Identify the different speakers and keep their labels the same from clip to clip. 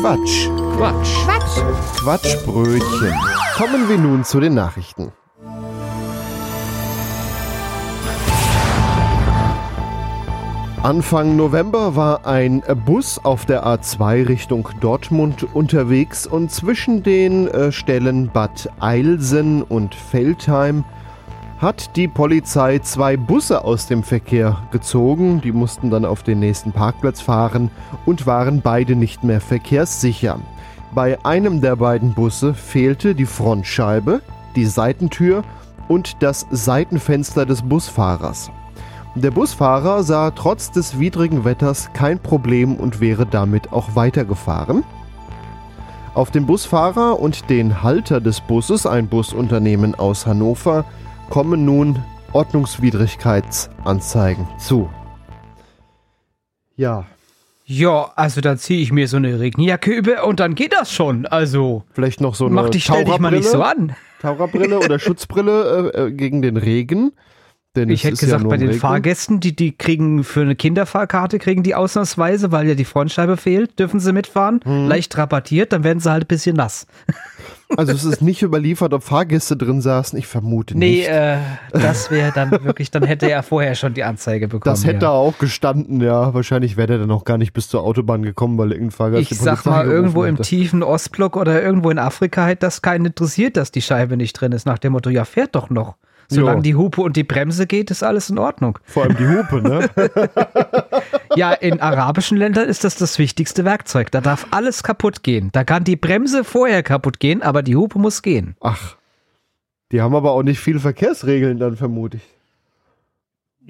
Speaker 1: Quatsch.
Speaker 2: Quatsch.
Speaker 3: Quatsch.
Speaker 1: Quatschbrötchen. Kommen wir nun zu den Nachrichten. Anfang November war ein Bus auf der A2 Richtung Dortmund unterwegs und zwischen den äh, Stellen Bad Eilsen und Feldheim hat die Polizei zwei Busse aus dem Verkehr gezogen. Die mussten dann auf den nächsten Parkplatz fahren und waren beide nicht mehr verkehrssicher. Bei einem der beiden Busse fehlte die Frontscheibe, die Seitentür und das Seitenfenster des Busfahrers. Der Busfahrer sah trotz des widrigen Wetters kein Problem und wäre damit auch weitergefahren. Auf den Busfahrer und den Halter des Busses, ein Busunternehmen aus Hannover, kommen nun Ordnungswidrigkeitsanzeigen zu. Ja.
Speaker 2: Ja, also da ziehe ich mir so eine Regenjacke über und dann geht das schon. Also.
Speaker 1: Vielleicht noch so eine
Speaker 2: Mach dich, stell dich mal nicht so an.
Speaker 1: Taucherbrille oder Schutzbrille äh, äh, gegen den Regen.
Speaker 2: Denn ich hätte gesagt, ja bei den Regen. Fahrgästen, die, die kriegen für eine Kinderfahrkarte, kriegen die ausnahmsweise, weil ja die Frontscheibe fehlt, dürfen sie mitfahren. Hm. Leicht rabattiert, dann werden sie halt ein bisschen nass.
Speaker 1: Also es ist nicht überliefert, ob Fahrgäste drin saßen, ich vermute
Speaker 2: nee,
Speaker 1: nicht.
Speaker 2: Nee, äh, das wäre dann wirklich, dann hätte er vorher schon die Anzeige bekommen.
Speaker 1: Das hätte ja. auch gestanden, ja. Wahrscheinlich wäre er dann auch gar nicht bis zur Autobahn gekommen, weil irgendein Fahrgast
Speaker 2: Ich sag mal, irgendwo im tiefen Ostblock oder irgendwo in Afrika hätte das keinen interessiert, dass die Scheibe nicht drin ist, nach dem Motto, ja, fährt doch noch. Solange jo. die Hupe und die Bremse geht, ist alles in Ordnung.
Speaker 1: Vor allem die Hupe, ne?
Speaker 2: ja, in arabischen Ländern ist das das wichtigste Werkzeug. Da darf alles kaputt gehen. Da kann die Bremse vorher kaputt gehen, aber die Hupe muss gehen.
Speaker 1: Ach. Die haben aber auch nicht viele Verkehrsregeln dann, vermute ich.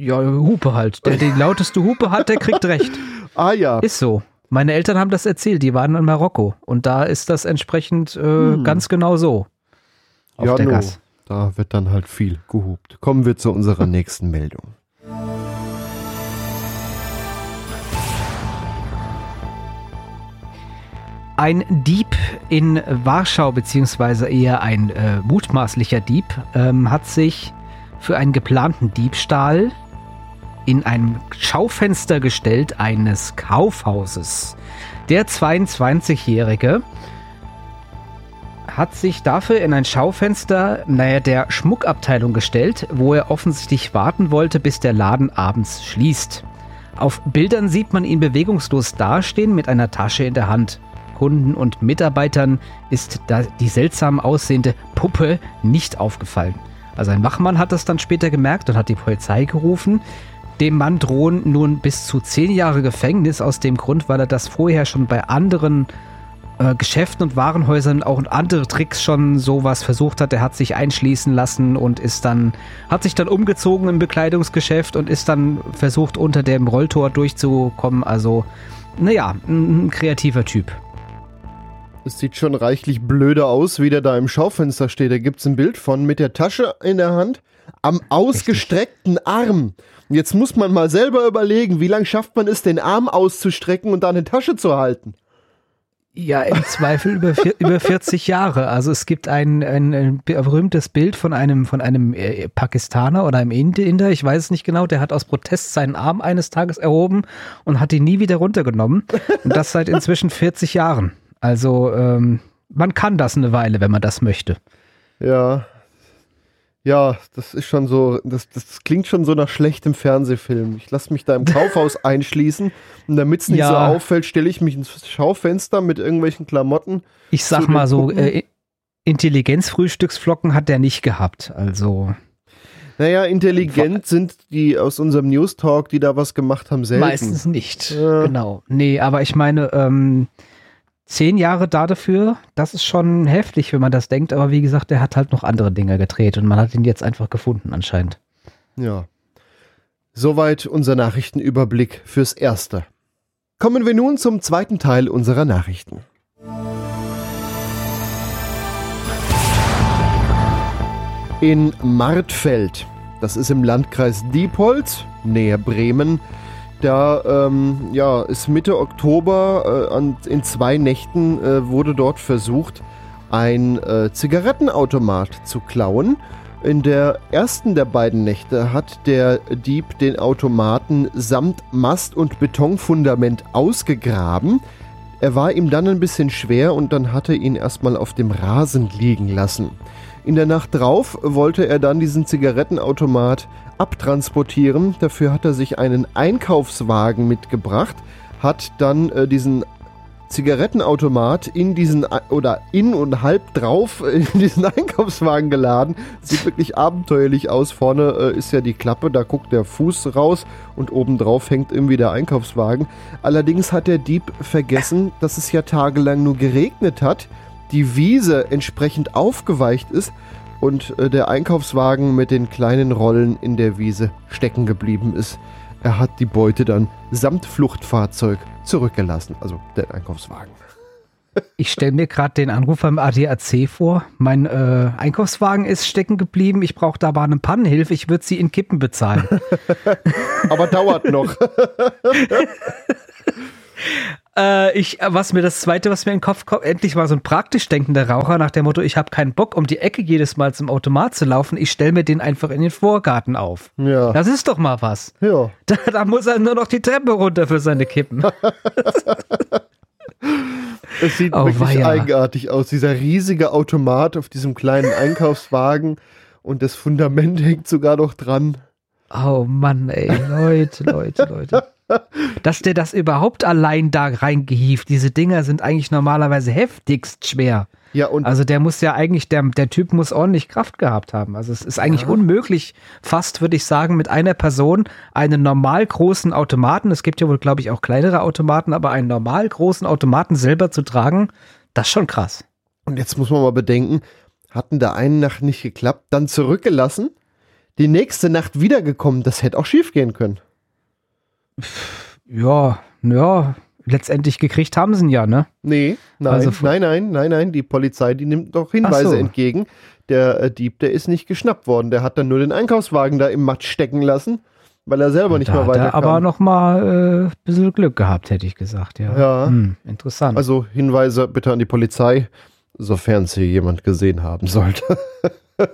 Speaker 2: Ja, Hupe halt. Der die lauteste Hupe hat, der kriegt recht.
Speaker 1: ah ja.
Speaker 2: Ist so. Meine Eltern haben das erzählt, die waren in Marokko und da ist das entsprechend äh, hm. ganz genau so.
Speaker 1: Auf ja, der no. Gas. Da wird dann halt viel gehupt. Kommen wir zu unserer nächsten Meldung.
Speaker 2: Ein Dieb in Warschau, beziehungsweise eher ein äh, mutmaßlicher Dieb, ähm, hat sich für einen geplanten Diebstahl in ein Schaufenster gestellt eines Kaufhauses. Der 22-Jährige hat sich dafür in ein Schaufenster, naja, der Schmuckabteilung gestellt, wo er offensichtlich warten wollte, bis der Laden abends schließt. Auf Bildern sieht man ihn bewegungslos dastehen mit einer Tasche in der Hand. Kunden und Mitarbeitern ist die seltsam aussehende Puppe nicht aufgefallen. Also ein Wachmann hat das dann später gemerkt und hat die Polizei gerufen. Dem Mann drohen nun bis zu zehn Jahre Gefängnis aus dem Grund, weil er das vorher schon bei anderen äh, Geschäften und Warenhäusern auch andere Tricks schon sowas versucht hat. Er hat sich einschließen lassen und ist dann, hat sich dann umgezogen im Bekleidungsgeschäft und ist dann versucht, unter dem Rolltor durchzukommen. Also, naja, ein, kreativer Typ.
Speaker 1: Es sieht schon reichlich blöde aus, wie der da im Schaufenster steht. Da gibt es ein Bild von mit der Tasche in der Hand am ausgestreckten Richtig. Arm. Jetzt muss man mal selber überlegen, wie lange schafft man es, den Arm auszustrecken und da eine Tasche zu halten.
Speaker 2: Ja, im Zweifel über, über 40 Jahre. Also es gibt ein, ein, ein, berühmtes Bild von einem, von einem äh, Pakistaner oder einem Inder, ich weiß es nicht genau, der hat aus Protest seinen Arm eines Tages erhoben und hat ihn nie wieder runtergenommen. Und das seit inzwischen 40 Jahren. Also ähm, man kann das eine Weile, wenn man das möchte.
Speaker 1: Ja, ja, das ist schon so, das, das klingt schon so nach schlechtem Fernsehfilm. Ich lasse mich da im Kaufhaus einschließen und damit es nicht ja. so auffällt, stelle ich mich ins Schaufenster mit irgendwelchen Klamotten.
Speaker 2: Ich sag mal so, äh, Intelligenzfrühstücksflocken hat der nicht gehabt, also.
Speaker 1: Naja, intelligent sind die aus unserem News Talk, die da was gemacht haben, selten.
Speaker 2: Meistens nicht, ja. genau. Nee, aber ich meine, ähm, zehn Jahre da dafür, das ist schon heftig, wenn man das denkt. Aber wie gesagt, der hat halt noch andere Dinge gedreht und man hat ihn jetzt einfach gefunden anscheinend.
Speaker 1: Ja. Soweit unser Nachrichtenüberblick fürs Erste. Kommen wir nun zum zweiten Teil unserer Nachrichten. In Martfeld, das ist im Landkreis Diepholz, näher Bremen, da ähm, ja, ist Mitte Oktober äh, an, in zwei Nächten äh, wurde dort versucht, ein äh, Zigarettenautomat zu klauen. In der ersten der beiden Nächte hat der Dieb den Automaten samt Mast und Betonfundament ausgegraben. Er war ihm dann ein bisschen schwer und dann hat er ihn erstmal auf dem Rasen liegen lassen. In der Nacht drauf wollte er dann diesen Zigarettenautomat abtransportieren. Dafür hat er sich einen Einkaufswagen mitgebracht, hat dann äh, diesen Zigarettenautomat in diesen oder in und halb drauf in diesen Einkaufswagen geladen. Sieht wirklich abenteuerlich aus. Vorne äh, ist ja die Klappe, da guckt der Fuß raus und oben drauf hängt irgendwie der Einkaufswagen. Allerdings hat der Dieb vergessen, dass es ja tagelang nur geregnet hat, die Wiese entsprechend aufgeweicht ist und äh, der Einkaufswagen mit den kleinen Rollen in der Wiese stecken geblieben ist. Er hat die Beute dann samt Fluchtfahrzeug zurückgelassen, also den Einkaufswagen.
Speaker 2: Ich stelle mir gerade den Anruf beim ADAC vor. Mein äh, Einkaufswagen ist stecken geblieben. Ich brauche da aber eine Pannenhilfe. Ich würde sie in Kippen bezahlen.
Speaker 1: aber dauert noch.
Speaker 2: Äh, ich, was mir das zweite, was mir in den Kopf kommt, endlich mal so ein praktisch denkender Raucher nach dem Motto, ich habe keinen Bock, um die Ecke jedes Mal zum Automat zu laufen, ich stelle mir den einfach in den Vorgarten auf. Ja. Das ist doch mal was.
Speaker 1: Ja.
Speaker 2: Da, da muss er nur noch die Treppe runter für seine Kippen.
Speaker 1: Es sieht oh, wirklich weia. eigenartig aus. Dieser riesige Automat auf diesem kleinen Einkaufswagen und das Fundament hängt sogar noch dran.
Speaker 2: Oh Mann, ey, Leute, Leute, Leute. Dass der das überhaupt allein da reingehieft, diese Dinger sind eigentlich normalerweise heftigst schwer. Ja, und also der muss ja eigentlich, der, der Typ muss ordentlich Kraft gehabt haben. Also es ist eigentlich ja. unmöglich, fast würde ich sagen, mit einer Person einen normal großen Automaten, es gibt ja wohl, glaube ich, auch kleinere Automaten, aber einen normal großen Automaten selber zu tragen, das ist schon krass.
Speaker 1: Und jetzt muss man mal bedenken, hatten da eine Nacht nicht geklappt, dann zurückgelassen, die nächste Nacht wiedergekommen, das hätte auch schief gehen können.
Speaker 2: Ja, ja, letztendlich gekriegt haben sie ihn ja, ne?
Speaker 1: Nee, nein, also, nein, nein, nein, nein, die Polizei, die nimmt doch Hinweise so. entgegen. Der äh, Dieb, der ist nicht geschnappt worden, der hat dann nur den Einkaufswagen da im Matsch stecken lassen, weil er selber nicht da mehr weiterkam.
Speaker 2: aber noch mal äh, ein bisschen Glück gehabt, hätte ich gesagt, ja.
Speaker 1: Ja. Hm, interessant. Also Hinweise bitte an die Polizei, sofern sie jemand gesehen haben sollte.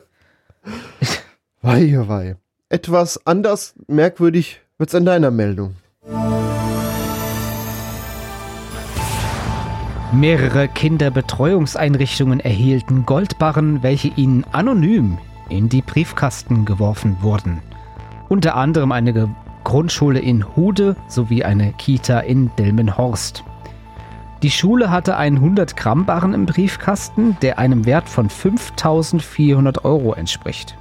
Speaker 1: wei, wei. Etwas anders merkwürdig wird's an deiner Meldung.
Speaker 2: Mehrere Kinderbetreuungseinrichtungen erhielten Goldbarren, welche ihnen anonym in die Briefkasten geworfen wurden. Unter anderem eine Grundschule in Hude sowie eine Kita in Delmenhorst. Die Schule hatte einen 100-Gramm-Barren im Briefkasten, der einem Wert von 5400 Euro entspricht.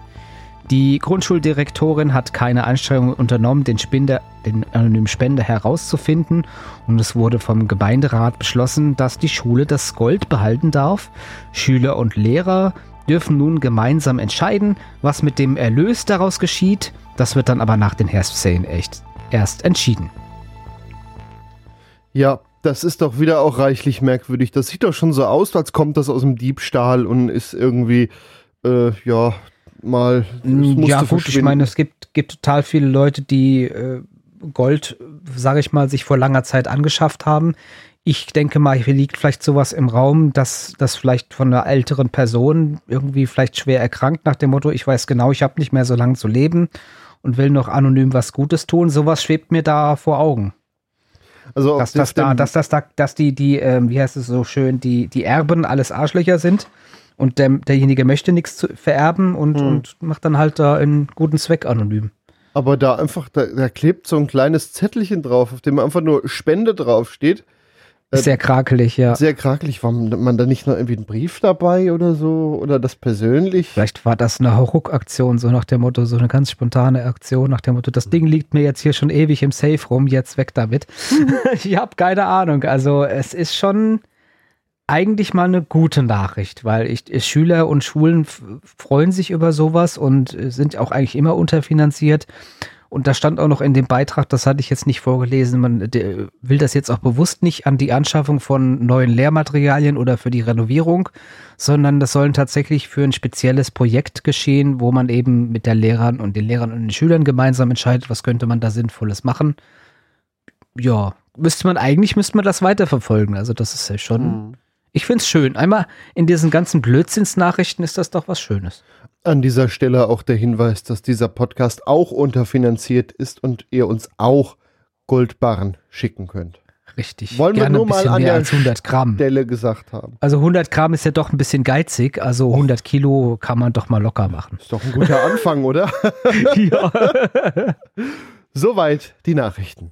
Speaker 2: Die Grundschuldirektorin hat keine Anstrengungen unternommen, den, Spender, den anonymen Spender herauszufinden und es wurde vom Gemeinderat beschlossen, dass die Schule das Gold behalten darf. Schüler und Lehrer dürfen nun gemeinsam entscheiden, was mit dem Erlös daraus geschieht. Das wird dann aber nach den Herbstferien echt erst entschieden.
Speaker 1: Ja, das ist doch wieder auch reichlich merkwürdig. Das sieht doch schon so aus, als kommt das aus dem Diebstahl und ist irgendwie, äh, ja, mal.
Speaker 2: Mm, ja, gut, ich meine, es gibt, gibt total viele Leute, die äh, Gold, sage ich mal, sich vor langer Zeit angeschafft haben. Ich denke mal, hier liegt vielleicht sowas im Raum, dass das vielleicht von einer älteren Person irgendwie vielleicht schwer erkrankt, nach dem Motto, ich weiß genau, ich habe nicht mehr so lange zu leben und will noch anonym was Gutes tun. Sowas schwebt mir da vor Augen. Also dass das da, dass das da, dass die, die, ähm, wie heißt es so schön, die, die Erben alles Arschlöcher sind und der, derjenige möchte nichts vererben und, hm. und macht dann halt da einen guten Zweck anonym.
Speaker 1: Aber da einfach, da, da, klebt so ein kleines Zettelchen drauf, auf dem einfach nur Spende draufsteht.
Speaker 2: Äh, sehr krakelig, ja.
Speaker 1: Sehr krakelig. War man da nicht noch irgendwie einen Brief dabei oder so? Oder das persönlich?
Speaker 2: Vielleicht war das eine Hauruck-Aktion, so nach dem Motto, so eine ganz spontane Aktion, nach dem Motto, das Ding liegt mir jetzt hier schon ewig im Safe rum, jetzt weg damit. ich habe keine Ahnung. Also es ist schon eigentlich mal eine gute Nachricht, weil ich, Schüler und Schulen freuen sich über sowas und äh, sind auch eigentlich immer unterfinanziert. Und da stand auch noch in dem Beitrag, das hatte ich jetzt nicht vorgelesen, man will das jetzt auch bewusst nicht an die Anschaffung von neuen Lehrmaterialien oder für die Renovierung, sondern das sollen tatsächlich für ein spezielles Projekt geschehen, wo man eben mit der Lehrern und den Lehrern und den Schülern gemeinsam entscheidet, was könnte man da Sinnvolles machen. Ja, müsste man eigentlich, müsste man das weiterverfolgen. Also das ist ja schon, mhm. Ich finde es schön. Einmal in diesen ganzen Blödsinnsnachrichten ist das doch was Schönes.
Speaker 1: An dieser Stelle auch der Hinweis, dass dieser Podcast auch unterfinanziert ist und ihr uns auch Goldbarren schicken könnt.
Speaker 2: Richtig.
Speaker 4: Wollen wir nur
Speaker 2: ein
Speaker 4: mal
Speaker 2: bisschen
Speaker 4: an
Speaker 2: mehr
Speaker 4: der
Speaker 2: als 100 Gramm.
Speaker 4: Stelle gesagt haben.
Speaker 2: Also 100 Gramm ist ja doch ein bisschen geizig, also 100 Kilo kann man doch mal locker machen.
Speaker 4: Ist doch ein guter Anfang, oder?
Speaker 2: ja.
Speaker 4: Soweit die Nachrichten.